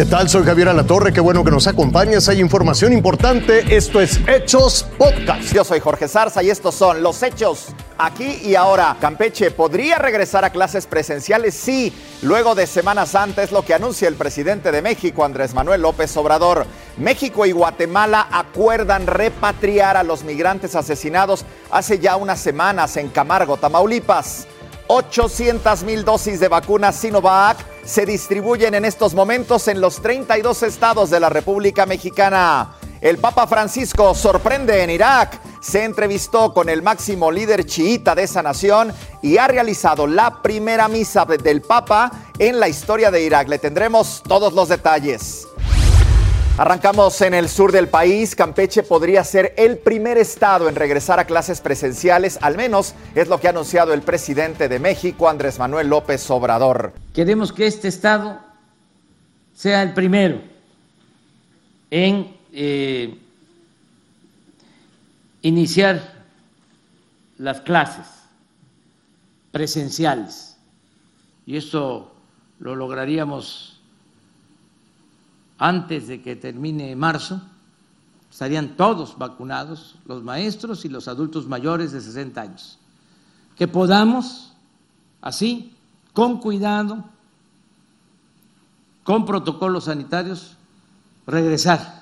¿Qué tal? Soy Javier Alatorre, qué bueno que nos acompañas. Hay información importante. Esto es Hechos Podcast. Yo soy Jorge Zarza y estos son los hechos aquí y ahora. Campeche podría regresar a clases presenciales, sí, luego de Semana Santa es lo que anuncia el presidente de México, Andrés Manuel López Obrador. México y Guatemala acuerdan repatriar a los migrantes asesinados hace ya unas semanas en Camargo, Tamaulipas. 800 mil dosis de vacunas Sinovac se distribuyen en estos momentos en los 32 estados de la República Mexicana. El Papa Francisco sorprende en Irak, se entrevistó con el máximo líder chiita de esa nación y ha realizado la primera misa del Papa en la historia de Irak. Le tendremos todos los detalles. Arrancamos en el sur del país. Campeche podría ser el primer estado en regresar a clases presenciales, al menos es lo que ha anunciado el presidente de México, Andrés Manuel López Obrador. Queremos que este estado sea el primero en eh, iniciar las clases presenciales. Y esto lo lograríamos antes de que termine marzo, estarían todos vacunados, los maestros y los adultos mayores de 60 años. Que podamos, así, con cuidado, con protocolos sanitarios, regresar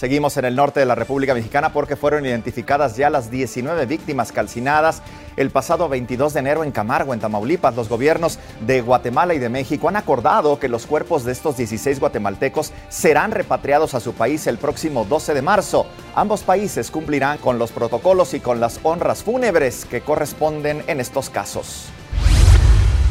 Seguimos en el norte de la República Mexicana porque fueron identificadas ya las 19 víctimas calcinadas el pasado 22 de enero en Camargo, en Tamaulipas. Los gobiernos de Guatemala y de México han acordado que los cuerpos de estos 16 guatemaltecos serán repatriados a su país el próximo 12 de marzo. Ambos países cumplirán con los protocolos y con las honras fúnebres que corresponden en estos casos.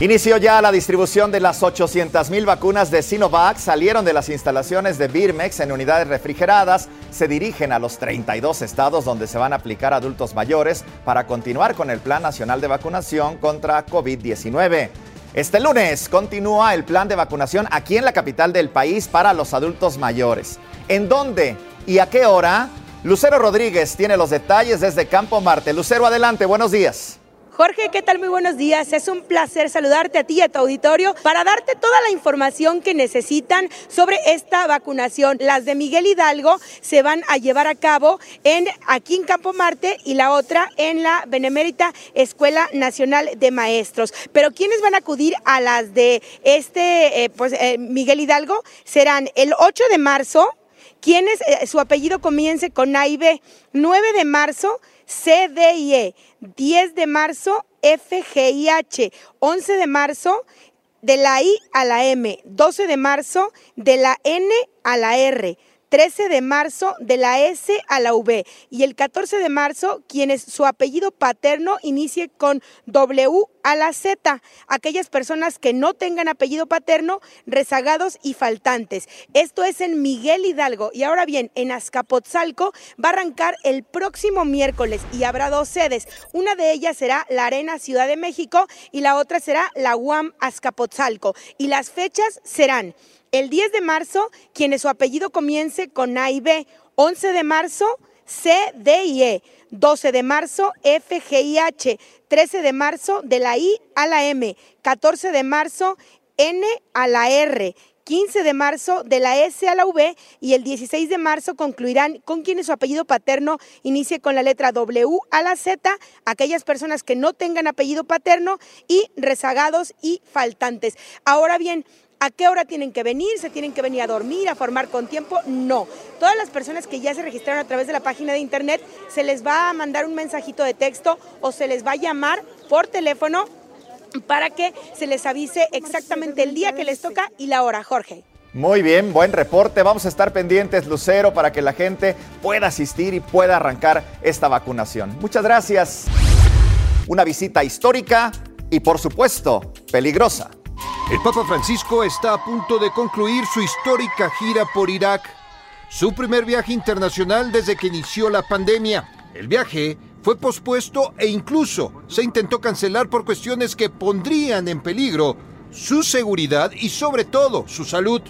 Inició ya la distribución de las 800 mil vacunas de Sinovac. Salieron de las instalaciones de Birmex en unidades refrigeradas. Se dirigen a los 32 estados donde se van a aplicar adultos mayores para continuar con el Plan Nacional de Vacunación contra COVID-19. Este lunes continúa el plan de vacunación aquí en la capital del país para los adultos mayores. ¿En dónde y a qué hora? Lucero Rodríguez tiene los detalles desde Campo Marte. Lucero, adelante, buenos días. Jorge, ¿qué tal? Muy buenos días. Es un placer saludarte a ti y a tu auditorio para darte toda la información que necesitan sobre esta vacunación. Las de Miguel Hidalgo se van a llevar a cabo en aquí en Campo Marte y la otra en la Benemérita Escuela Nacional de Maestros. Pero quienes van a acudir a las de este eh, pues eh, Miguel Hidalgo serán el 8 de marzo, quienes eh, su apellido comience con A y B, 9 de marzo CDIE, 10 de marzo FGIH, 11 de marzo de la I a la M, 12 de marzo de la N a la R. 13 de marzo de la S a la V y el 14 de marzo quienes su apellido paterno inicie con W a la Z, aquellas personas que no tengan apellido paterno, rezagados y faltantes. Esto es en Miguel Hidalgo y ahora bien, en Azcapotzalco va a arrancar el próximo miércoles y habrá dos sedes. Una de ellas será la Arena Ciudad de México y la otra será la UAM Azcapotzalco y las fechas serán el 10 de marzo, quienes su apellido comience con A y B. 11 de marzo, C, D y E. 12 de marzo, F, G y H. 13 de marzo, de la I a la M. 14 de marzo, N a la R. 15 de marzo de la S a la V y el 16 de marzo concluirán con quienes su apellido paterno inicie con la letra W a la Z, aquellas personas que no tengan apellido paterno y rezagados y faltantes. Ahora bien, ¿A qué hora tienen que venir? ¿Se tienen que venir a dormir, a formar con tiempo? No. Todas las personas que ya se registraron a través de la página de internet, se les va a mandar un mensajito de texto o se les va a llamar por teléfono para que se les avise exactamente el día que les toca y la hora, Jorge. Muy bien, buen reporte. Vamos a estar pendientes, Lucero, para que la gente pueda asistir y pueda arrancar esta vacunación. Muchas gracias. Una visita histórica y, por supuesto, peligrosa. El Papa Francisco está a punto de concluir su histórica gira por Irak, su primer viaje internacional desde que inició la pandemia. El viaje fue pospuesto e incluso se intentó cancelar por cuestiones que pondrían en peligro su seguridad y sobre todo su salud.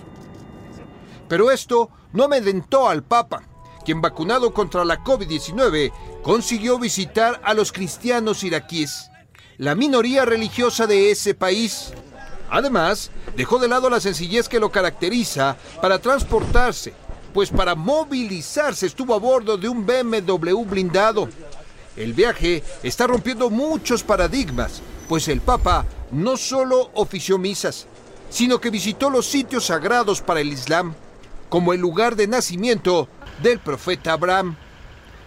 Pero esto no amedrentó al Papa, quien vacunado contra la COVID-19 consiguió visitar a los cristianos iraquíes, la minoría religiosa de ese país Además, dejó de lado la sencillez que lo caracteriza para transportarse, pues para movilizarse estuvo a bordo de un BMW blindado. El viaje está rompiendo muchos paradigmas, pues el Papa no solo ofició misas, sino que visitó los sitios sagrados para el Islam, como el lugar de nacimiento del profeta Abraham,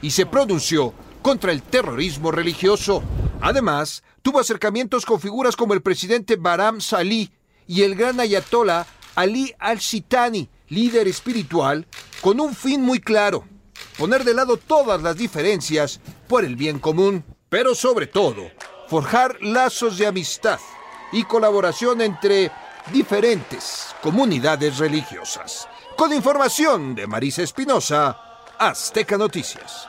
y se pronunció contra el terrorismo religioso. Además, tuvo acercamientos con figuras como el presidente Baram Salih y el gran ayatollah Ali al-Sitani, líder espiritual, con un fin muy claro, poner de lado todas las diferencias por el bien común, pero sobre todo, forjar lazos de amistad y colaboración entre diferentes comunidades religiosas. Con información de Marisa Espinosa, Azteca Noticias.